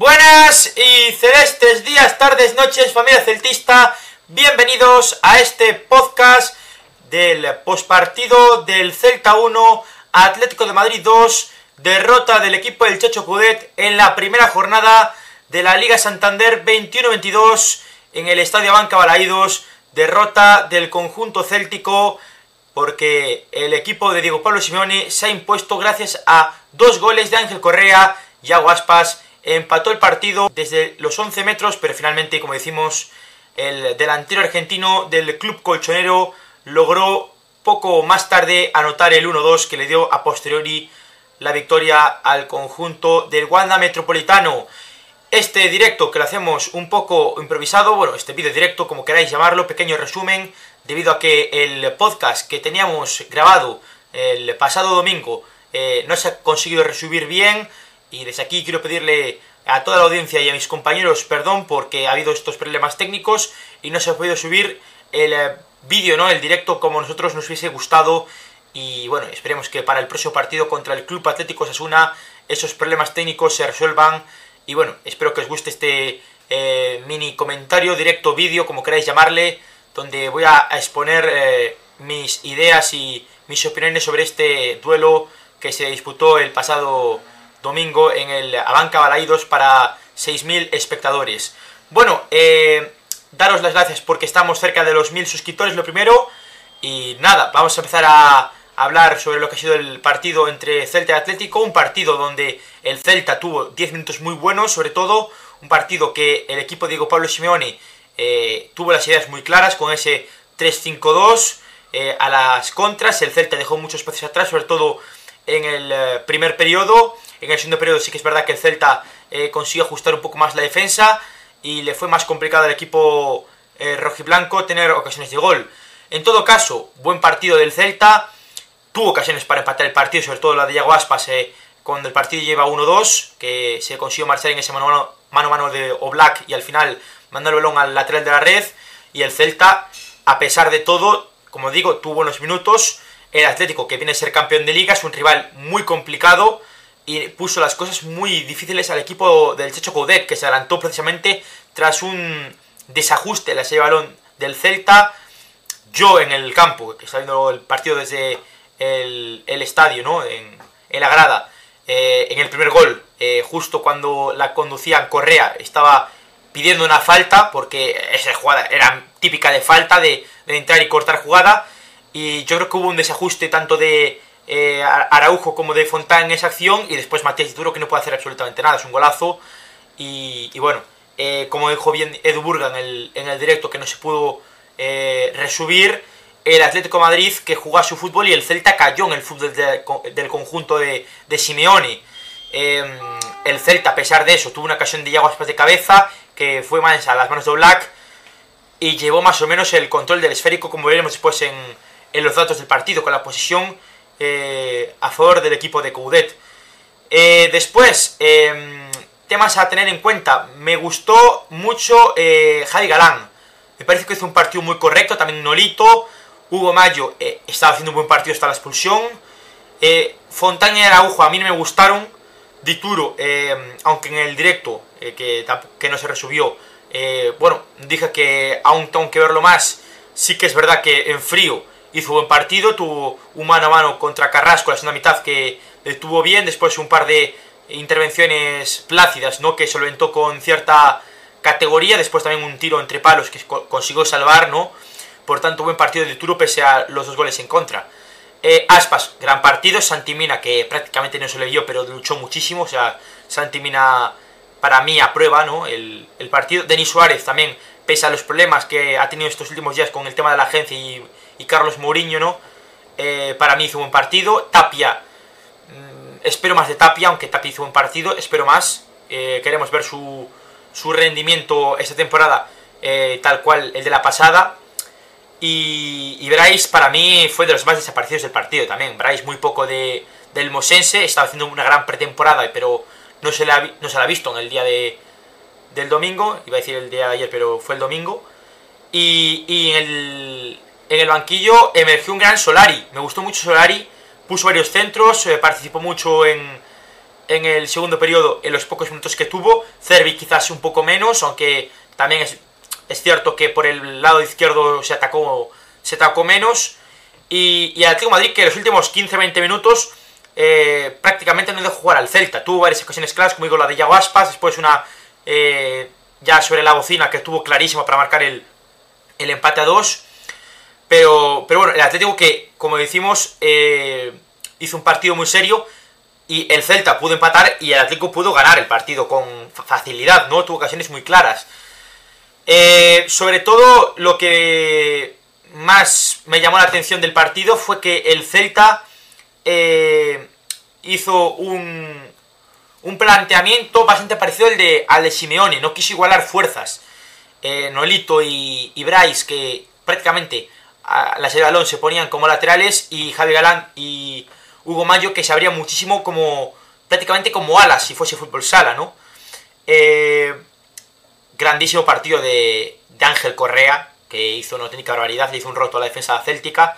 Buenas y celestes días, tardes, noches, familia celtista. Bienvenidos a este podcast del postpartido del Celta 1, Atlético de Madrid 2, derrota del equipo del Checho Cudet en la primera jornada de la Liga Santander 21-22 en el Estadio Banca Balaídos, derrota del conjunto céltico porque el equipo de Diego Pablo Simeone se ha impuesto gracias a dos goles de Ángel Correa y Aguaspas empató el partido desde los 11 metros, pero finalmente, como decimos, el delantero argentino del club colchonero logró poco más tarde anotar el 1-2 que le dio a posteriori la victoria al conjunto del Wanda Metropolitano. Este directo que lo hacemos un poco improvisado, bueno, este vídeo directo, como queráis llamarlo, pequeño resumen, debido a que el podcast que teníamos grabado el pasado domingo eh, no se ha conseguido resubir bien, y desde aquí quiero pedirle a toda la audiencia y a mis compañeros perdón porque ha habido estos problemas técnicos y no se ha podido subir el eh, vídeo, ¿no? El directo como nosotros nos hubiese gustado. Y bueno, esperemos que para el próximo partido contra el Club Atlético Sasuna esos problemas técnicos se resuelvan. Y bueno, espero que os guste este eh, mini comentario, directo vídeo, como queráis llamarle, donde voy a, exponer eh, mis ideas y mis opiniones sobre este duelo que se disputó el pasado domingo en el Abanca Balaídos para 6.000 espectadores. Bueno, eh, daros las gracias porque estamos cerca de los 1.000 suscriptores, lo primero. Y nada, vamos a empezar a hablar sobre lo que ha sido el partido entre Celta y Atlético. Un partido donde el Celta tuvo 10 minutos muy buenos, sobre todo. Un partido que el equipo de Diego Pablo Simeone eh, tuvo las ideas muy claras con ese 3-5-2 eh, a las contras. El Celta dejó muchos espacios atrás, sobre todo en el primer periodo. En el segundo periodo sí que es verdad que el Celta eh, consiguió ajustar un poco más la defensa y le fue más complicado al equipo eh, rojiblanco tener ocasiones de gol. En todo caso, buen partido del Celta, tuvo ocasiones para empatar el partido, sobre todo la de Iago Aspas, eh, cuando el partido lleva 1-2, que se consiguió marchar en ese mano a mano, mano de Oblak y al final mandar el balón al lateral de la red. Y el Celta, a pesar de todo, como digo, tuvo buenos minutos. El Atlético, que viene a ser campeón de liga, es un rival muy complicado y puso las cosas muy difíciles al equipo del Checho Coudet, que se adelantó precisamente tras un desajuste en la serie de balón del Celta. Yo en el campo, que está viendo el partido desde el, estadio, ¿no? En, la grada, eh, en el primer gol, eh, justo cuando la conducía Correa, estaba pidiendo una falta, porque esa jugada era típica de falta, de, de entrar y cortar jugada. Y yo creo que hubo un desajuste tanto de eh, Araujo como de Fontán en esa acción y después Matías Duro que no puede hacer absolutamente nada, es un golazo y, bueno, eh, como dijo bien Edu Burga en el, en el directo que no se pudo eh, resubir, el Atlético Madrid que jugó su fútbol y el Celta cayó en el fútbol del conjunto de, de Simeone. Em, el Celta, a pesar de eso, tuvo una ocasión de Yaguas de cabeza que fue más a las manos de Black y llevó más o menos el control del esférico, como veremos después en, en los datos del partido, con la posición eh, a favor del equipo de Coudet. Eh, después, em, temas a tener en cuenta. Me gustó mucho eh, Javi Galán. Me parece que hizo un partido muy correcto. También Nolito. Hugo Mayo estaba haciendo un buen partido hasta la expulsión. Fontana y Araujo a mí no me gustaron. Dituro, em, aunque en el directo, que, que, no se resubió, bueno, dije que aún tengo que verlo más. Sí que es verdad que en frío hizo buen partido, tuvo un mano a mano contra Carrasco la segunda mitad que estuvo bien, después un par de intervenciones plácidas, ¿no? Que solventó con cierta categoría, después también un tiro entre palos que consiguió salvar, ¿no? Por tanto, buen partido de Turo pese a los dos goles en contra. Eh, Aspas, gran partido, Santimina, que prácticamente no se le vio, pero luchó muchísimo, o sea, Santimina para mí aprueba, ¿no? El, el partido. Denis Suárez también, pese a los problemas que ha tenido estos últimos días con el tema de la agencia y y Carlos Mourinho, ¿no? Eh, para mí hizo un buen partido. Tapia, mm, espero más de Tapia, aunque Tapia hizo un partido, espero más. Eh, queremos ver su, su, rendimiento esta temporada eh, tal cual el de la pasada. Y, y, Bryce para mí fue de los más desaparecidos del partido también. Bryce muy poco de, del Mosense, estaba haciendo una gran pretemporada, pero no se, la, no se ha visto en el día de, del domingo. Iba a decir el día de ayer, pero fue el domingo. Y, y en el, en el banquillo emergió un gran Solari. Me gustó mucho Solari. Puso varios centros, eh, participó mucho en, en el segundo periodo en los pocos minutos que tuvo. Cervi quizás un poco menos, aunque también es, es cierto que por el lado izquierdo se atacó, se atacó menos. Y, y el Atlético Madrid que en los últimos 15-20 minutos eh, prácticamente no dejó jugar al Celta. Tuvo varias ocasiones claras, como digo, la de Yago Aspas, después una eh, ya sobre la bocina que estuvo clarísima para marcar el, el empate a 2. Pero, pero bueno, el Atlético que, como decimos, eh, hizo un partido muy serio y el Celta pudo empatar y el Atlético pudo ganar el partido con facilidad, ¿no? Tuvo ocasiones muy claras. Eh, sobre todo lo que más me llamó la atención del partido fue que el Celta eh, hizo un, un planteamiento bastante parecido al de, al de Simeone, no quiso igualar fuerzas. Eh, Nolito y, y Bryce, que prácticamente a la serie de balón se ponían como laterales, y Javi Galán y Hugo Mayo, que se abrían muchísimo como prácticamente como alas si fuese fútbol sala, ¿no? Eh, grandísimo partido de, de, Ángel Correa, que hizo una técnica barbaridad, le hizo un roto a la defensa céltica.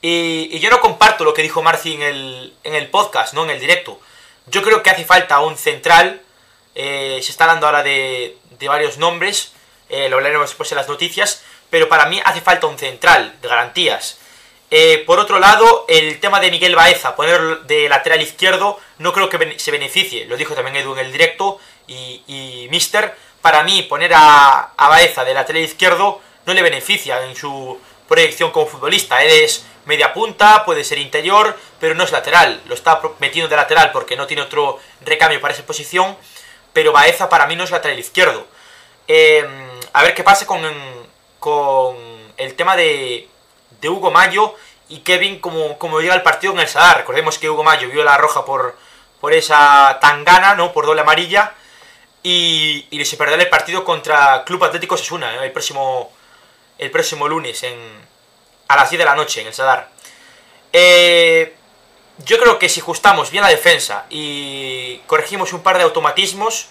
Y, y, yo no comparto lo que dijo Marci en el, en el podcast, ¿no? En el directo. Yo creo que hace falta un central. Eh, se está hablando ahora de, de varios nombres. Eh, lo hablaremos después en las noticias. Pero para mí hace falta un central de garantías. Eh, por otro lado, el tema de Miguel Baeza, poner de lateral izquierdo, no creo que se beneficie. Lo dijo también Edu en el directo y, Mister. Para mí, poner a, a Baeza de lateral izquierdo no le beneficia en su proyección como futbolista. Él es media punta, puede ser interior, pero no es lateral. Lo está metiendo de lateral porque no tiene otro recambio para esa posición. Pero Baeza para mí no es lateral izquierdo. Eh, a ver qué pasa con, con el tema de, de Hugo Mayo y Kevin como, como llega el partido en el Sadar. Recordemos que Hugo Mayo vio la roja por, por esa tangana, ¿no? Por doble amarilla. Y, y se perderá el partido contra Club Atlético Sesuna ¿eh? el, próximo, el próximo lunes en, a las 10 de la noche en el Sadar. Eh, yo creo que si ajustamos bien la defensa y corregimos un par de automatismos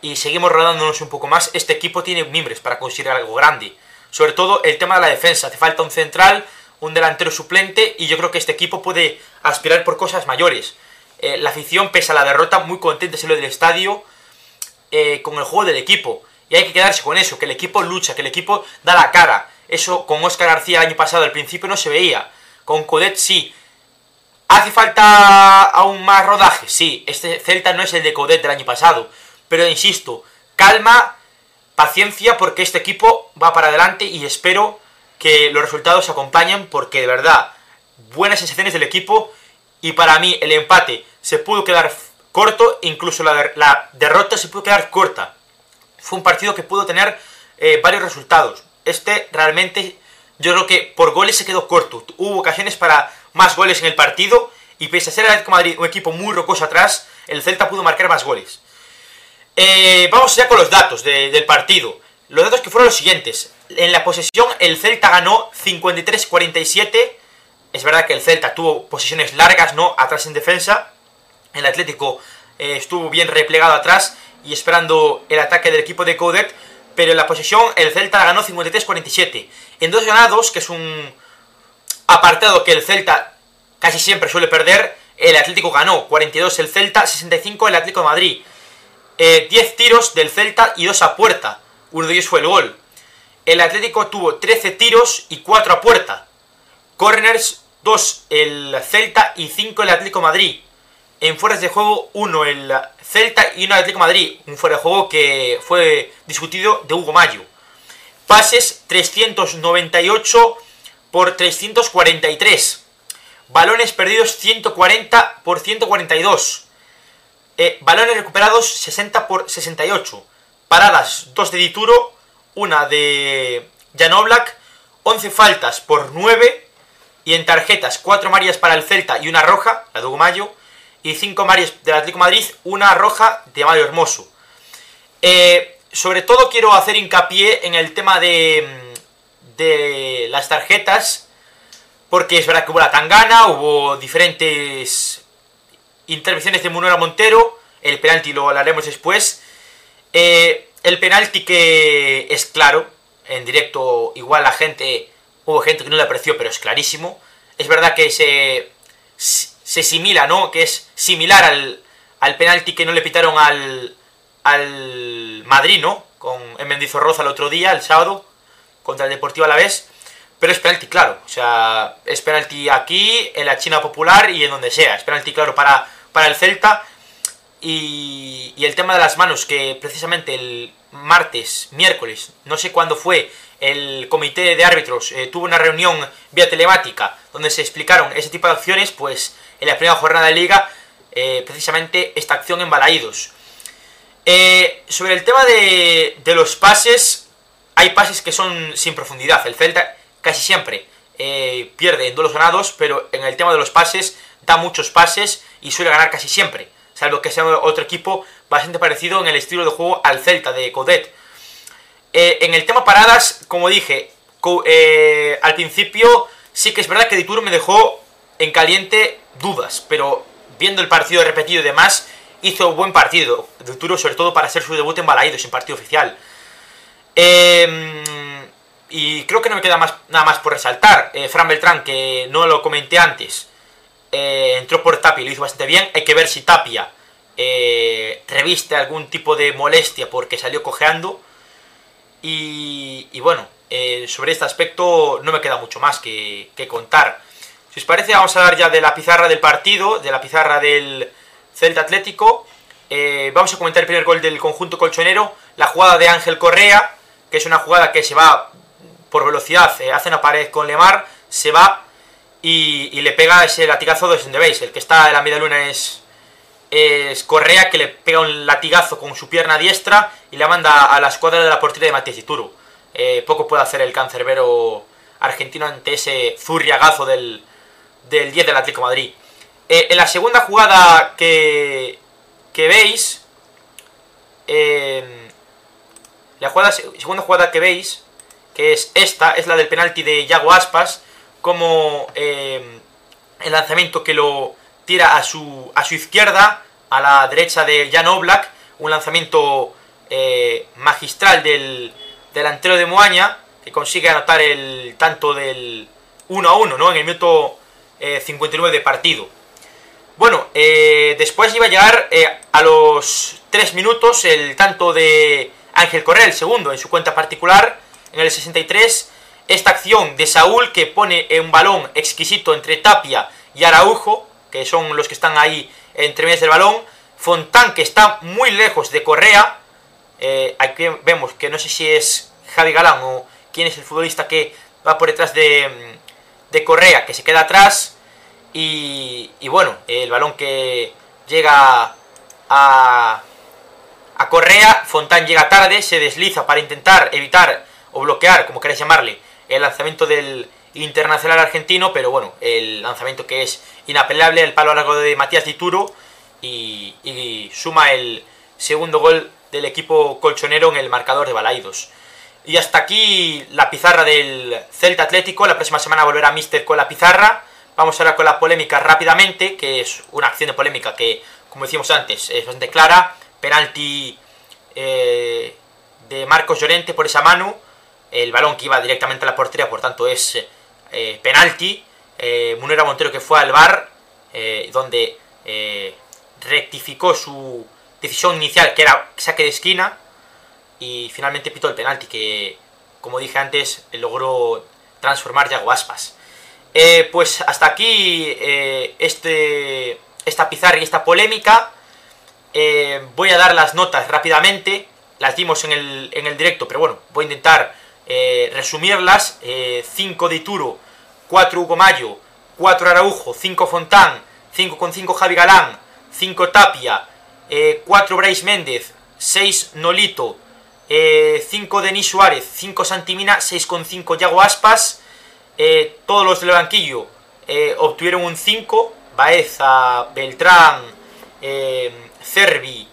y seguimos rodándonos un poco más, este equipo tiene mimbres para conseguir algo grande. Sobre todo el tema de la defensa. Hace falta un central, un delantero suplente y yo creo que este equipo puede aspirar por cosas mayores. Eh, la afición, pese a la derrota, muy contenta en lo del estadio eh, con el juego del equipo. Y hay que quedarse con eso, que el equipo lucha, que el equipo da la cara. Eso con Oscar García el año pasado al principio no se veía. Con Codet sí. ¿Hace falta aún más rodaje? Sí, este Celta no es el de Codet del año pasado. Pero insisto, calma, paciencia, porque este equipo va para adelante y espero que los resultados se acompañen, porque de verdad, buenas sensaciones del equipo. Y para mí el empate se pudo quedar corto, incluso la, derrota se pudo quedar corta. Fue un partido que pudo tener eh, varios resultados. Este realmente yo creo que por goles se quedó corto. Hubo ocasiones para más goles en el partido y pese a ser el Atlético Madrid un equipo muy rocoso atrás, el Celta pudo marcar más goles. Eh, vamos ya con los datos de, del partido. Los datos que fueron los siguientes. En la posesión el Celta ganó 53-47. Es verdad que el Celta tuvo posiciones largas, ¿no? Atrás en defensa. El Atlético eh, estuvo bien replegado atrás y esperando el ataque del equipo de Codet. Pero en la posesión el Celta ganó 53-47. En dos ganados, que es un apartado que el Celta casi siempre suele perder, el Atlético ganó 42 el Celta, 65 el Atlético de Madrid. Eh, 10 tiros del Celta y 2 a puerta. Uno de ellos fue el gol. El Atlético tuvo 13 tiros y 4 a puerta. Corners, 2 el Celta y 5 el Atlético Madrid. En fueras de juego, 1 el Celta y 1 el Atlético Madrid. Un fuera de juego que fue discutido de Hugo Mayo. Pases 398 por 343. Balones perdidos 140 por 142. Eh, balones recuperados 60 por 68. Paradas 2 de Dituro, una de Janoblak, 11 faltas por 9. Y en tarjetas 4 marias para el Celta y una roja, la de Hugo Mayo. Y 5 marias del Atlético Madrid, una roja de Mario Hermoso. Eh, sobre todo quiero hacer hincapié en el tema de, de las tarjetas. Porque es verdad que hubo la tangana, hubo diferentes intervenciones de Munera Montero. El penalti lo hablaremos después. Eh, el penalti que es claro. En directo igual la gente... Hubo gente que no le apreció, pero es clarísimo. Es verdad que se, se simila, ¿no? Que es similar al, al penalti que no le pitaron al, al Madrid, ¿no? Con, en Mendizorroza el otro día, el sábado, contra el Deportivo Alavés. Pero es penalti claro, o sea, es penalti aquí, en la China Popular y en donde sea. Es penalti claro para, para el Celta. Y, y el tema de las manos, que precisamente el martes, miércoles, no sé cuándo fue, el comité de árbitros eh, tuvo una reunión vía telemática donde se explicaron ese tipo de acciones, pues en la primera jornada de liga, eh, precisamente esta acción en Balaídos. Eh, sobre el tema de, de, los pases, hay pases que son sin profundidad. El Celta casi siempre pierde en duelos ganados, pero en el tema de los pases da muchos pases y suele ganar casi siempre. Salvo que sea otro equipo bastante parecido en el estilo de juego al Celta de Codet. Eh, en el tema paradas, como dije, eh, al principio sí que es verdad que Dituro me dejó en caliente dudas, pero viendo el partido repetido y demás, hizo buen partido. Dituro sobre todo para hacer su debut en Balaídos, en partido oficial. Eh, y creo que no me queda más, nada más por resaltar. Eh, Fran Beltrán, que no lo comenté antes, eh, entró por Tapia y lo hizo bastante bien. Hay que ver si Tapia eh, reviste algún tipo de molestia porque salió cojeando. Y, y bueno, eh, sobre este aspecto no me queda mucho más que, que, contar. Si os parece, vamos a hablar ya de la pizarra del partido, de la pizarra del Celta Atlético. Vamos a comentar el primer gol del conjunto colchonero, la jugada de Ángel Correa, que es una jugada que se va por velocidad, hace una pared con Lemar, se va y, le pega ese latigazo de donde veis. El que está en la media luna es, es Correa, que le pega un latigazo con su pierna diestra y la manda a la escuadra de la portería de Matías Ituru. Eh, poco puede hacer el cancerbero argentino ante ese zurriagazo del, del 10 del Atlético Madrid. Eh, en la segunda jugada que, que veis, eh, la jugada, segunda jugada que veis, que es esta, es la del penalti de Yago Aspas, como eh, el lanzamiento que lo tira a su, a su izquierda, a la derecha de Jan Oblak, un lanzamiento eh, magistral del delantero de Moaña, que consigue anotar el tanto del 1 a 1, ¿no? En el minuto eh, 59 de partido. Bueno, eh, después iba a llegar a los 3 minutos el tanto de Ángel Correa, el segundo, en su cuenta particular, en el 63, esta acción de Saúl que pone un balón exquisito entre Tapia y Araujo, que son los que están ahí entre medias del balón, Fontán que está muy lejos de Correa, eh, aquí vemos que no sé si es Javi Galán o quién es el futbolista que va por detrás de, de Correa, que se queda atrás, y, y bueno, el balón que llega a, a Correa, Fontán llega tarde, se desliza para intentar evitar o bloquear, como queráis llamarle, el lanzamiento del internacional argentino, pero bueno, el lanzamiento que es inapelable, el palo largo de Matías Dituro y, y suma el segundo gol del equipo colchonero en el marcador de Balaidos. Y hasta aquí la pizarra del Celta Atlético, la próxima semana volverá Mister con la pizarra. Vamos ahora con la polémica rápidamente, que es una acción de polémica que, como decíamos antes, es bastante clara. Penalti eh, de Marcos Llorente por esa mano el balón que iba directamente a la portería, por tanto es eh, penalti. Eh, Munera Montero que fue al bar, eh, donde rectificó su decisión inicial, que era saque de esquina, y finalmente pitó el penalti, que como dije antes, logró transformar Yago Aspas. Pues hasta aquí este, esta pizarra y esta polémica. voy a dar las notas rápidamente, las dimos en el, en el directo, pero bueno, voy a intentar eh, resumirlas, 5 eh, de Ituro, 4 Hugo Mayo, 4 Araujo, 5 Fontán, 5 con 5 Javi Galán, 5 Tapia, eh, 4 Brais Méndez, 6 Nolito, 5 eh, Denis Suárez, 5 Santimina, 6 con 5 Yago Aspas, eh, todos los del banquillo obtuvieron un 5, Baeza, Beltrán, Cervi,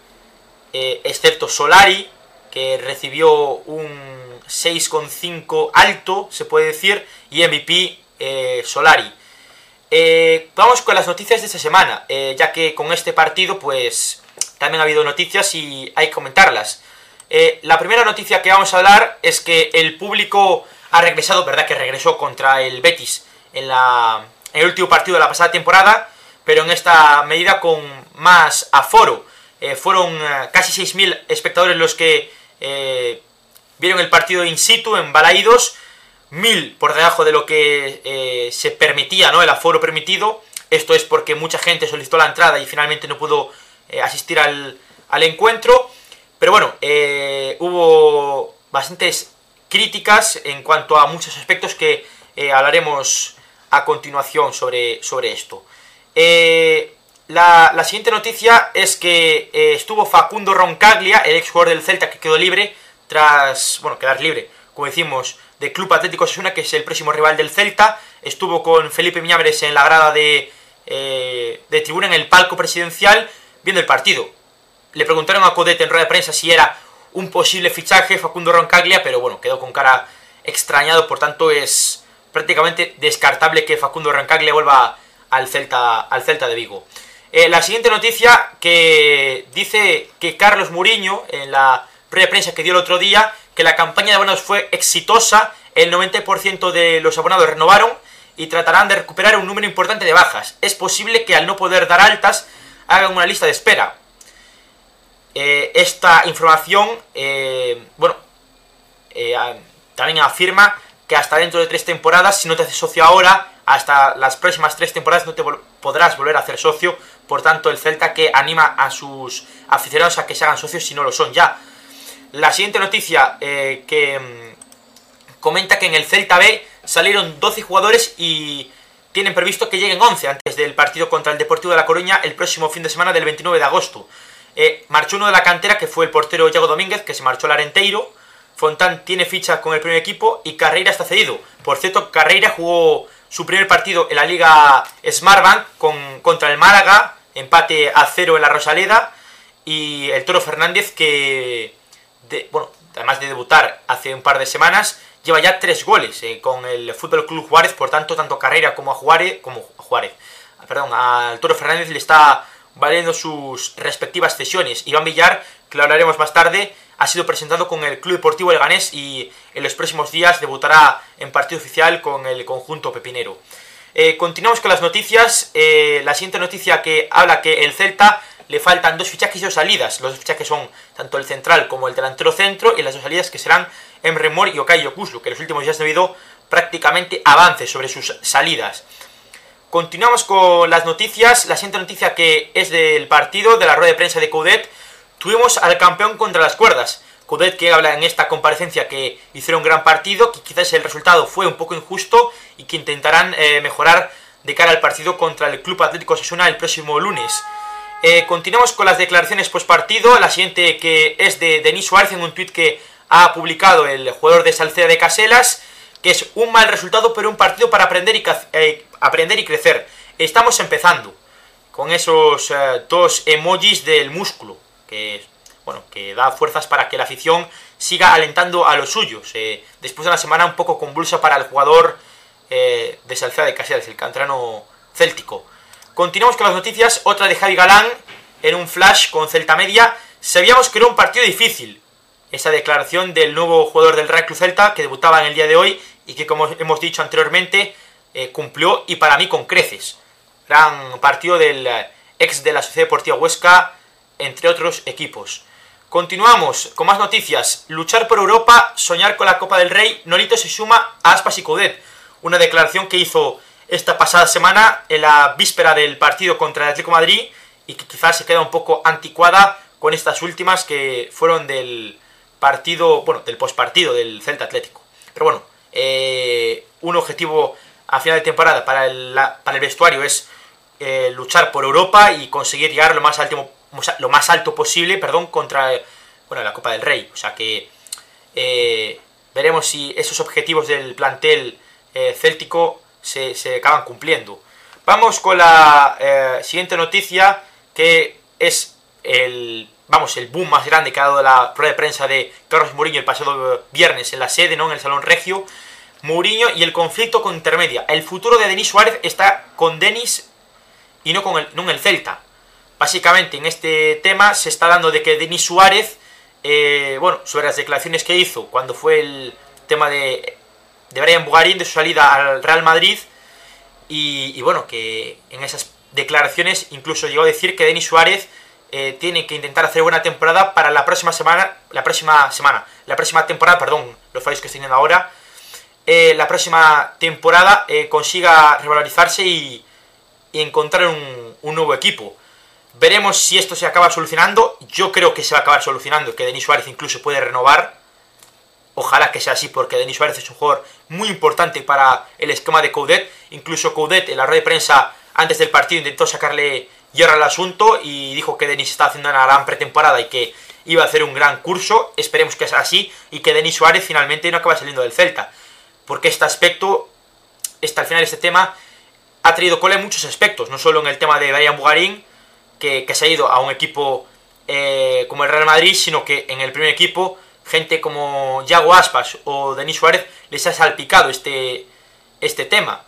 excepto Solari, que recibió un 6,5 alto, se puede decir, y MVP eh, Solari. Eh, vamos con las noticias de esta semana, eh, ya que con este partido pues también ha habido noticias y hay que comentarlas. La primera noticia que vamos a hablar es que el público ha regresado, verdad que regresó contra el Betis en, la, en el último partido de la pasada temporada, pero en esta medida con más aforo. Fueron casi 6.000 espectadores los que vieron el partido in situ en Balaídos, 1.000 por debajo de lo que se permitía, ¿no? el aforo permitido. Esto es porque mucha gente solicitó la entrada y finalmente no pudo asistir al, al, encuentro. Pero bueno, hubo bastantes críticas en cuanto a muchos aspectos que hablaremos a continuación sobre, sobre esto. La, siguiente noticia es que eh, estuvo Facundo Roncaglia, el ex jugador del Celta que quedó libre tras, bueno, quedar libre, como decimos, de Club Atlético Sasuna, que es el próximo rival del Celta. Estuvo con Felipe Miñámeres en la grada de, eh, de tribuna en el palco presidencial viendo el partido. Le preguntaron a Codet en rueda de prensa si era un posible fichaje Facundo Roncaglia, pero bueno, quedó con cara extrañado, por tanto es prácticamente descartable que Facundo Roncaglia vuelva al Celta, al Celta de Vigo. Eh, la siguiente noticia que dice que Carlos Muriño, en la rueda prensa que dio el otro día, que la campaña de abonados fue exitosa, el 90% de los abonados renovaron y tratarán de recuperar un número importante de bajas. Es posible que al no poder dar altas hagan una lista de espera. Eh, esta información, eh, bueno, también afirma que hasta dentro de tres temporadas, si no te haces socio ahora, hasta las próximas tres temporadas no te podrás volver a hacer socio por tanto, el Celta que anima a sus aficionados a que se hagan socios si no lo son ya. La siguiente noticia eh, que mm, comenta que en el Celta B salieron 12 jugadores y tienen previsto que lleguen 11 antes del partido contra el Deportivo de La Coruña el próximo fin de semana del 29 de agosto. Eh, marchó uno de la cantera que fue el portero Yago Domínguez, que se marchó al Arenteiro. Fontán tiene ficha con el primer equipo y Carreira está cedido. Por cierto, Carreira jugó su primer partido en la Liga Smartbank con, contra el Málaga, empate a cero en la Rosaleda, y el Toro Fernández que, bueno, además de debutar hace un par de semanas, lleva ya tres goles eh, con el Fútbol Club Juárez, por tanto, tanto Carrera como a Juárez, como a Juárez, perdón, al Toro Fernández le está valiendo sus respectivas cesiones. Iván Villar, que lo hablaremos más tarde, ha sido presentado con el Club Deportivo Leganés y en los próximos días debutará en partido oficial con el conjunto pepinero. Eh, continuamos con las noticias. Eh, la siguiente noticia que habla que el Celta le faltan dos fichajes y dos salidas. Los dos fichajes son tanto el central como el delantero centro y las dos salidas que serán Emre Mor y Okayo Kuslu, que en los últimos días ha habido prácticamente avances sobre sus salidas. Continuamos con las noticias. La siguiente noticia que es del partido, de la rueda de prensa de Coudet, Tuvimos al campeón contra las cuerdas. Coudet que habla en esta comparecencia que hicieron un gran partido, que quizás el resultado fue un poco injusto y que intentarán eh, mejorar de cara al partido contra el Club Atlético Sasuna el próximo lunes. Eh, continuamos con las declaraciones post partido. La siguiente que es de Denis Suárez en un tuit que ha publicado el jugador de Salceda de Caselas, que es un mal resultado pero un partido para aprender y, eh, aprender y crecer. Estamos empezando con esos dos emojis del músculo que, bueno, que da fuerzas para que la afición siga alentando a los suyos. Eh, después de una semana un poco convulsa para el jugador eh, de Salceda de Caseras, el cantrano céltico. Continuamos con las noticias, otra de Javi Galán, en un flash con Celta Media. Sabíamos que era un partido difícil. Esa declaración del nuevo jugador del Real Club Celta, que debutaba en el día de hoy y que, como hemos dicho anteriormente, eh, cumplió y para mí con creces. Gran partido del ex de la Sociedad Deportiva Huesca, entre otros equipos. Continuamos con más noticias. Luchar por Europa, soñar con la Copa del Rey. Nolito se suma a Aspas y Codet. Una declaración que hizo esta pasada semana en la víspera del partido contra el Atlético Madrid y que quizás se queda un poco anticuada con estas últimas que fueron del partido, bueno, del postpartido del Celta Atlético. Pero bueno, eh, un objetivo a final de temporada para el, para el vestuario es eh, luchar por Europa y conseguir llegar lo más alto lo más alto posible, perdón, contra bueno, la Copa del Rey. O sea que eh, veremos si esos objetivos del plantel eh, céltico se, acaban cumpliendo. Vamos con la eh, siguiente noticia, que es el, vamos, el boom más grande que ha dado la rueda de prensa de Carlos Mourinho el pasado viernes en la sede, ¿no? en el Salón Regio. Mourinho y el conflicto con Intermedia. El futuro de Denis Suárez está con Denis y no con el, no en el Celta. Básicamente en este tema se está dando de que Denis Suárez, eh, bueno, sobre las declaraciones que hizo cuando fue el tema de, de Brian Bugarín, de su salida al Real Madrid, y, bueno, que en esas declaraciones, incluso llegó a decir que Denis Suárez eh, tiene que intentar hacer buena temporada para la próxima semana, la próxima semana, la próxima temporada, perdón, los fallos que estoy teniendo ahora, eh, la próxima temporada eh, consiga revalorizarse y, encontrar un, un, nuevo equipo. Veremos si esto se acaba solucionando. Yo creo que se va a acabar solucionando, que Denis Suárez incluso puede renovar. Ojalá que sea así, porque Denis Suárez es un jugador muy importante para el esquema de Coudet. Incluso Coudet en la red de prensa antes del partido intentó sacarle hierro al asunto y dijo que Denis está haciendo una gran pretemporada y que iba a hacer un gran curso. Esperemos que sea así y que Denis Suárez finalmente no acabe saliendo del Celta. Porque este aspecto, este, al final este tema, ha traído cola en muchos aspectos. No solo en el tema de Brian Bugarín, que, se ha ido a un equipo eh, como el Real Madrid, sino que en el primer equipo, gente como Yago Aspas o Denis Suárez les ha salpicado este, este tema.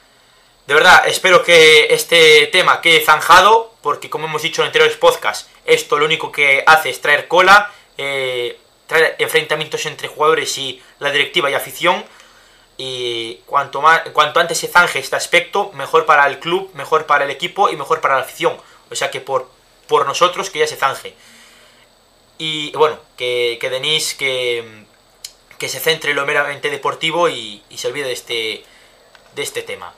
De verdad, espero que este tema quede zanjado, porque como hemos dicho en anteriores podcasts, esto lo único que hace es traer cola, eh, traer enfrentamientos entre jugadores y la directiva y afición. Y cuanto, más, cuanto antes se zanje este aspecto, mejor para el club, mejor para el equipo y mejor para la afición. O sea que por, por nosotros que ya se zanje. Y bueno, que, que Denis que, que se centre en lo meramente deportivo y, y se olvide de este, de este tema.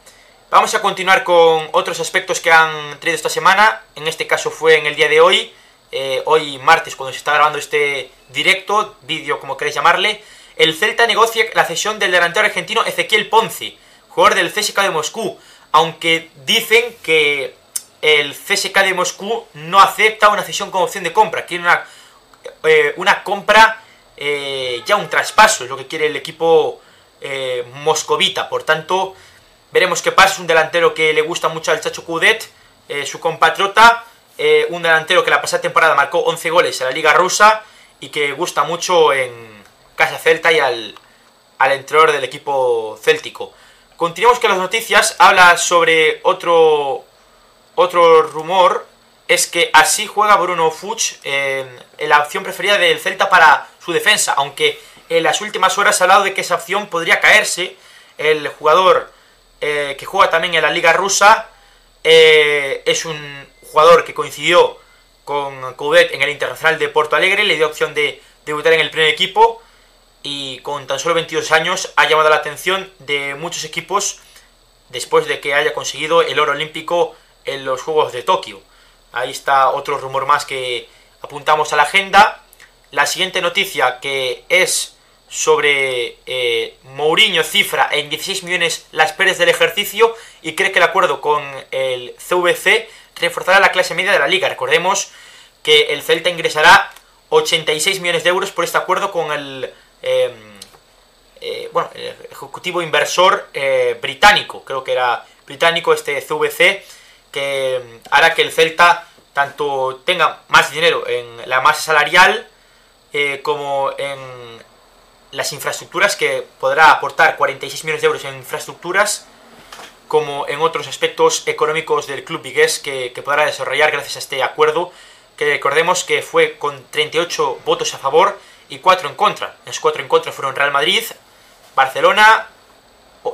Vamos a continuar con otros aspectos que han traído esta semana. En este caso fue en el día de hoy. Eh, hoy martes, cuando se está grabando este directo, vídeo como queréis llamarle. El Celta negocia la cesión del delantero argentino Ezequiel Ponce, jugador del CSK de Moscú. Aunque dicen que el CSK de Moscú no acepta una cesión con opción de compra. Quiere una, eh, una compra, eh, ya un traspaso, es lo que quiere el equipo moscovita. Por tanto, Veremos qué pasa, un delantero que le gusta mucho al Chacho Cudet, eh, su compatriota, eh, un delantero que la pasada temporada marcó 11 goles en la Liga Rusa y que gusta mucho en Casa Celta y al, al entrenador del equipo céltico. Continuamos con las noticias, habla sobre otro, otro rumor, es que así juega Bruno Fuchs en la opción preferida del Celta para su defensa, aunque en las últimas horas se ha hablado de que esa opción podría caerse, el jugador eh, que juega también en la Liga Rusa. Eh, es un jugador que coincidió con Coudet en el Internacional de Porto Alegre, le dio opción de debutar en el primer equipo y con tan solo 22 años ha llamado la atención de muchos equipos después de que haya conseguido el oro olímpico en los Juegos de Tokio. Ahí está otro rumor más que apuntamos a la agenda. La siguiente noticia que es sobre eh, Mourinho cifra en 16 millones las pérdidas del ejercicio y cree que el acuerdo con el CVC reforzará la clase media de la liga. Recordemos que el Celta ingresará 86 millones de euros por este acuerdo con el, em, eh, el ejecutivo inversor eh, británico, creo que era británico este CVC, que em, hará que el Celta tanto tenga más dinero en la masa salarial eh, como en las infraestructuras que podrá aportar 46 millones de euros en infraestructuras como en otros aspectos económicos del club vigués que, podrá desarrollar gracias a este acuerdo que recordemos que fue con 38 votos a favor y 4 en contra. Los 4 en contra fueron Real Madrid, Barcelona,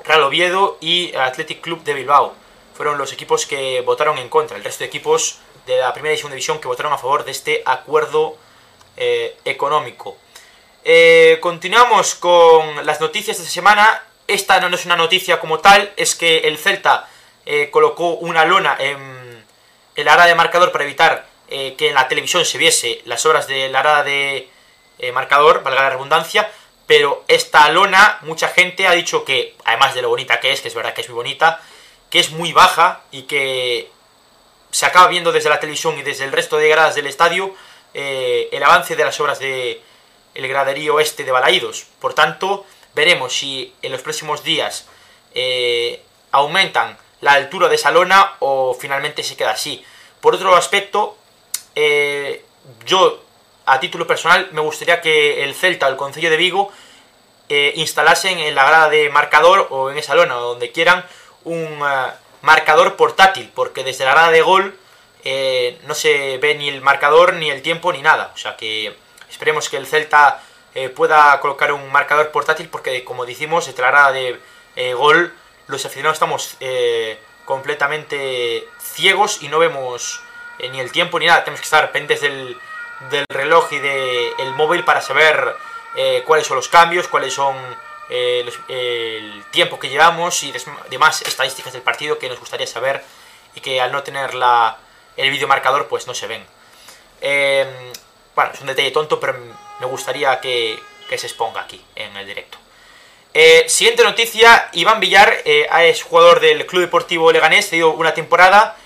Real Oviedo y Athletic Club de Bilbao. Fueron los equipos que votaron en contra. El resto de equipos de la primera y segunda división que votaron a favor de este acuerdo eh, económico. Eh, continuamos con las noticias de esta semana. Esta no es una noticia como tal, es que el Celta eh, colocó una lona en, el área de marcador para evitar eh, que en la televisión se viese las obras de la área de marcador, valga la redundancia, pero esta lona, mucha gente ha dicho que, además de lo bonita que es, que es verdad que es muy bonita, que es muy baja y que se acaba viendo desde la televisión y desde el resto de gradas del estadio el avance de las obras de, el graderío este de Balaídos. Por tanto, veremos si en los próximos días eh, aumentan la altura de esa lona o finalmente se queda así. Por otro aspecto, eh, yo a título personal me gustaría que el Celta o el Concello de Vigo eh, instalasen en la grada de marcador o en esa lona o donde quieran un marcador portátil, porque desde la grada de gol no se ve ni el marcador, ni el tiempo, ni nada. O sea que Esperemos que el Celta eh, pueda colocar un marcador portátil porque, como decimos, se traerá de eh, gol. Los aficionados estamos eh, completamente ciegos y no vemos eh, ni el tiempo ni nada. Tenemos que estar pendientes del, del reloj y del móvil para saber eh, cuáles son los cambios, cuáles son eh, el tiempo que llevamos y demás estadísticas del partido que nos gustaría saber y que al no tener la, el vídeo marcador pues no se ven. Em, bueno, es un detalle tonto, pero me gustaría que, que se exponga aquí en el directo. Eh, siguiente noticia, Iván Villar eh, es jugador del Club Deportivo Leganés, ha ido una temporada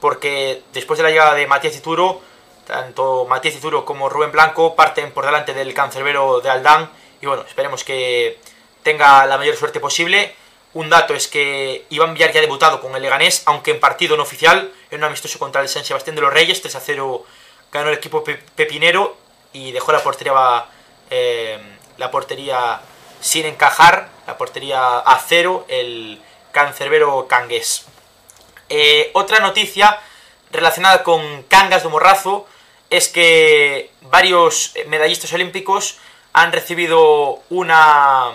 porque después de la llegada de Matías Cituro, tanto Matías Cituro como Rubén Blanco parten por delante del cancerbero de Aldán y bueno, esperemos que tenga la mayor suerte posible. Un dato es que Iván Villar ya ha debutado con el Leganés, aunque en partido no oficial, en un amistoso contra el San Sebastián de los Reyes, 3 a 0 ganó el equipo pepinero y dejó la portería, eh, la portería sin encajar, la portería a cero, el cancerbero Cangués. Eh, otra noticia relacionada con Cangas de Morrazo es que varios medallistas olímpicos han recibido una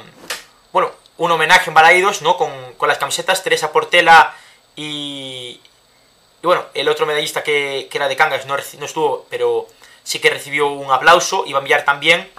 bueno, un homenaje en Balaidos, ¿no? Con, las camisetas, Teresa Portela y, y bueno, el otro medallista que, era de Cangas no, no, estuvo, pero sí que recibió un aplauso, Iván Villar también.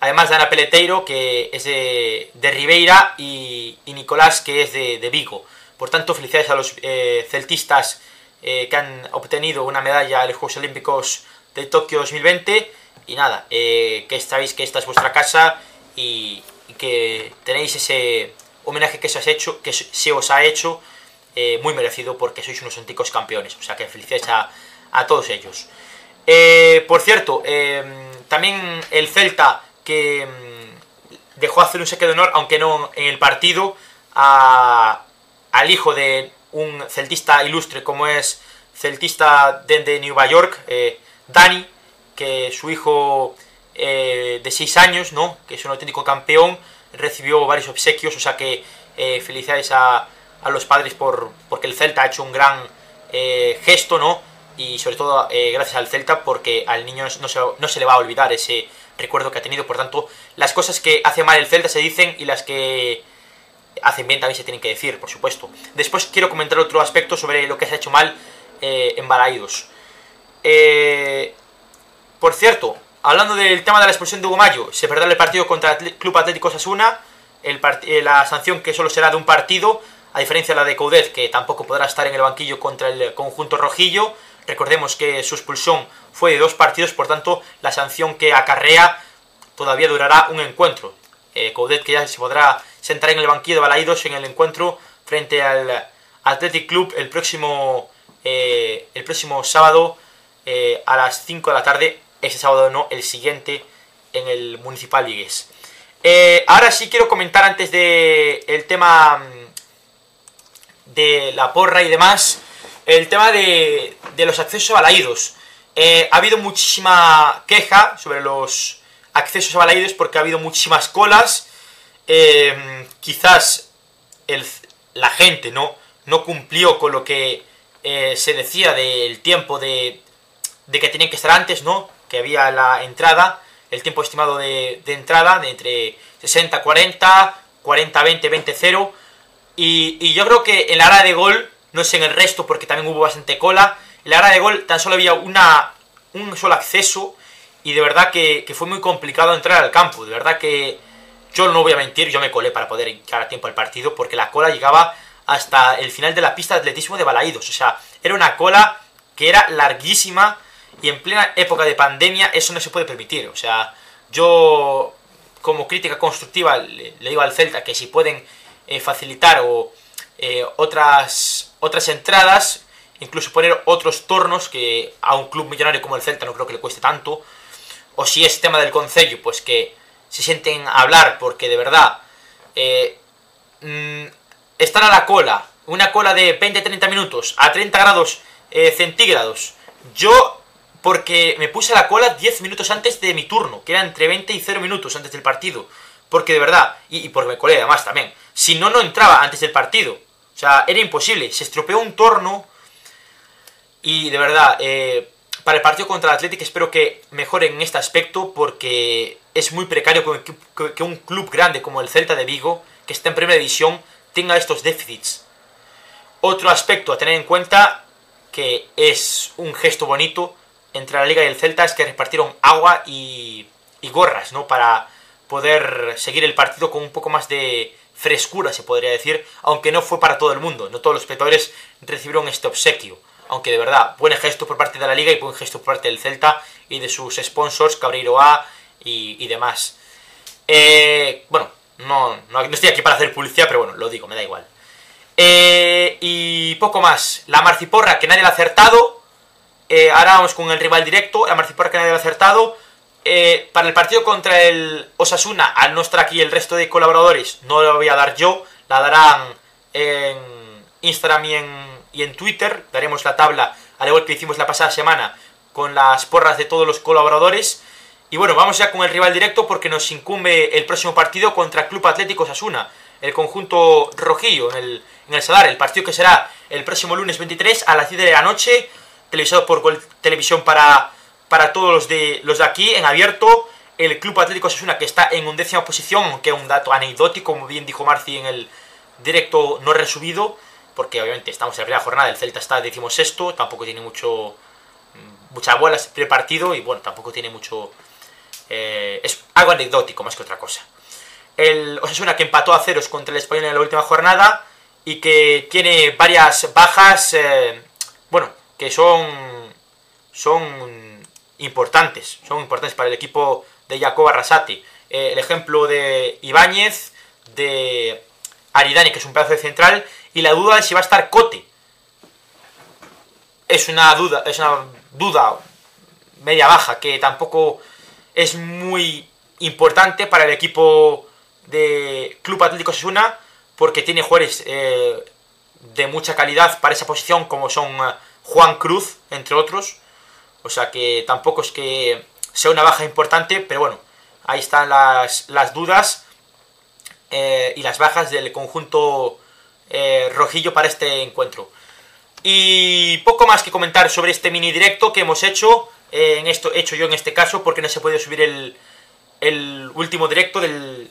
Además de Ana Peleteiro, que es de, de Ribeira, y, Nicolás, que es de, Vigo. Por tanto, felicidades a los eh, celtistas eh, que han obtenido una medalla en los Juegos Olímpicos de Tokio 2020. Y nada, eh, que sabéis que esta es vuestra casa y, que tenéis ese homenaje que se, has hecho, que se os ha hecho muy merecido porque sois unos antiguos campeones. O sea que felicidades a, a todos ellos. por cierto, también el Celta que mm, dejó hacer un saque de honor, aunque no en el partido, al hijo de un celtista ilustre como es celtista de, Nueva York, eh, Dani, que su hijo eh, de 6 años, ¿no? que es un auténtico campeón, recibió varios obsequios, o sea que eh, felicidades a, los padres por porque el Celta ha hecho un gran gesto, ¿no? Y sobre todo gracias al Celta porque al niño no se, no se le va a olvidar ese recuerdo que ha tenido. Por tanto, las cosas que hace mal el Celta se dicen y las que hacen bien también se tienen que decir, por supuesto. Después quiero comentar otro aspecto sobre lo que se ha hecho mal eh, en Balaídos. Eh, por cierto, hablando del tema de la expulsión de Hugo Mayo, se perderá el partido contra el Club Atlético Sasuna, el eh, la sanción que solo será de un partido, a diferencia de la de Coudet, que tampoco podrá estar en el banquillo contra el conjunto rojillo. Recordemos que su expulsión fue de dos partidos, por tanto, la sanción que acarrea todavía durará un encuentro. Eh, Coudet que ya se podrá sentar en el banquillo de Balaídos en el encuentro frente al Athletic Club el próximo, eh, el próximo sábado eh, a las 5 de la tarde. Ese sábado no, el siguiente en el Municipal Ligues. Eh, ahora sí quiero comentar antes de el tema mm, de la porra y demás, el tema de, de los accesos a Balaídos. Eh, ha habido muchísima queja sobre los accesos a Balaidos porque ha habido muchísimas colas. Eh, quizás la gente no, no cumplió con lo que se decía del tiempo de, de, que tenían que estar antes, ¿no? Que había la entrada, el tiempo estimado de, entrada de entre 60, 40, 40, 20, 20, 0. Y, yo creo que en la hora de gol, no sé en el resto porque también hubo bastante cola, en la hora de gol tan solo había una, un solo acceso y de verdad que, fue muy complicado entrar al campo. De verdad que yo no voy a mentir, yo me colé para poder llegar a tiempo al partido porque la cola llegaba hasta el final de la pista de atletismo de Balaídos. O sea, era una cola que era larguísima y en plena época de pandemia eso no se puede permitir. O sea, yo como crítica constructiva le, digo al Celta que si pueden eh, facilitar o eh, otras, otras entradas incluso poner otros tornos que a un club millonario como el Celta no creo que le cueste tanto, o si es tema del Concello, pues que se sienten a hablar, porque de verdad, eh, mm, están a la cola, una cola de 20-30 minutos, a 30 grados eh, centígrados, yo, porque me puse a la cola 10 minutos antes de mi turno, que era entre 20 y 0 minutos antes del partido, porque de verdad, y, y porque me colé además también, si no, no entraba antes del partido, o sea, era imposible, se estropeó un torno y de verdad, eh, para el partido contra el Athletic espero que mejoren en este aspecto porque es muy precario que, un club grande como el Celta de Vigo, que está en primera división, tenga estos déficits. Otro aspecto a tener en cuenta, que es un gesto bonito entre la Liga y el Celta, es que repartieron agua y, y gorras, ¿no? Para poder seguir el partido con un poco más de frescura, se podría decir, aunque no fue para todo el mundo, no todos los espectadores recibieron este obsequio. Aunque de verdad, buen gesto por parte de la Liga y buen gesto por parte del Celta y de sus sponsors, Cabreiro A y, demás. Eh, bueno, no, no, estoy aquí para hacer publicidad, pero bueno, lo digo, me da igual. Eh, y poco más. La Marciporra, que nadie la ha acertado. Eh, ahora vamos con el rival directo. La Marciporra, que nadie ha acertado. Eh, para el partido contra el Osasuna, al no estar aquí el resto de colaboradores, no la voy a dar yo. La darán en Instagram y en, y en Twitter. Daremos la tabla, al igual que hicimos la pasada semana, con las porras de todos los colaboradores. Y bueno, vamos ya con el rival directo porque nos incumbe el próximo partido contra Club Atlético Osasuna el conjunto rojillo en el, en el Sadar, el partido que será el próximo lunes 23 a las 10 de la noche, televisado por Televisión para, para todos los de, los de aquí, en abierto. El Club Atlético Sasuna que está en undécima posición, aunque es un dato anecdótico, como bien dijo Marci en el directo no resubido, porque obviamente estamos en la primera jornada, el Celta está decimosexto, tampoco tiene mucho muchas bolas el partido y bueno, tampoco tiene mucho... Eh, es algo anecdótico más que otra cosa el Osasuna que empató a ceros contra el Español en la última jornada y que tiene varias bajas, eh, bueno, que son, son importantes, son importantes para el equipo de Jacob Arrasati. Eh, el ejemplo de Ibáñez, de Aridani, que es un pedazo de central, y la duda de si va a estar Cote. Es una duda, es una duda media baja, que tampoco es muy importante para el equipo de Club Atlético Sasuna porque tiene jugadores eh, de mucha calidad para esa posición como son eh, Juan Cruz, entre otros. O sea que tampoco es que sea una baja importante, pero bueno, ahí están las, las dudas eh, y las bajas del conjunto rojillo para este encuentro. Y poco más que comentar sobre este mini directo que hemos hecho, en esto hecho yo en este caso, porque no se puede subir el, el último directo del,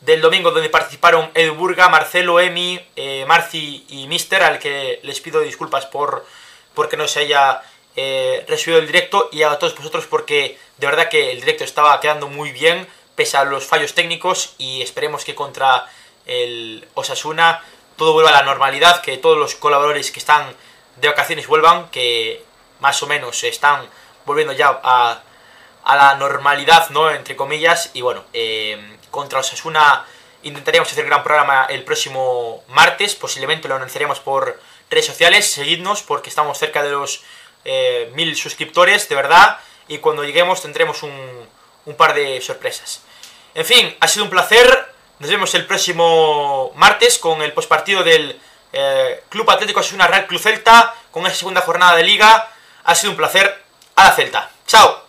del domingo donde participaron Edu Burga, Marcelo, Emi, eh, Marci y Mister, al que les pido disculpas por porque no se haya eh, el directo y a todos vosotros porque de verdad que el directo estaba quedando muy bien pese a los fallos técnicos y esperemos que contra el Osasuna todo vuelva a la normalidad, que todos los colaboradores que están de vacaciones vuelvan, que más o menos están volviendo ya a, a la normalidad, ¿no? Entre comillas, y bueno, eh, contra Osasuna intentaríamos hacer gran programa el próximo martes, posiblemente lo anunciaremos por redes sociales, seguidnos porque estamos cerca de los eh, mil suscriptores, de verdad, y cuando lleguemos tendremos un, un par de sorpresas. En fin, ha sido un placer, nos vemos el próximo martes con el postpartido del eh, Club Atlético Osasuna Real Club Celta, con esa segunda jornada de liga, ha sido un placer, a la Celta, chao.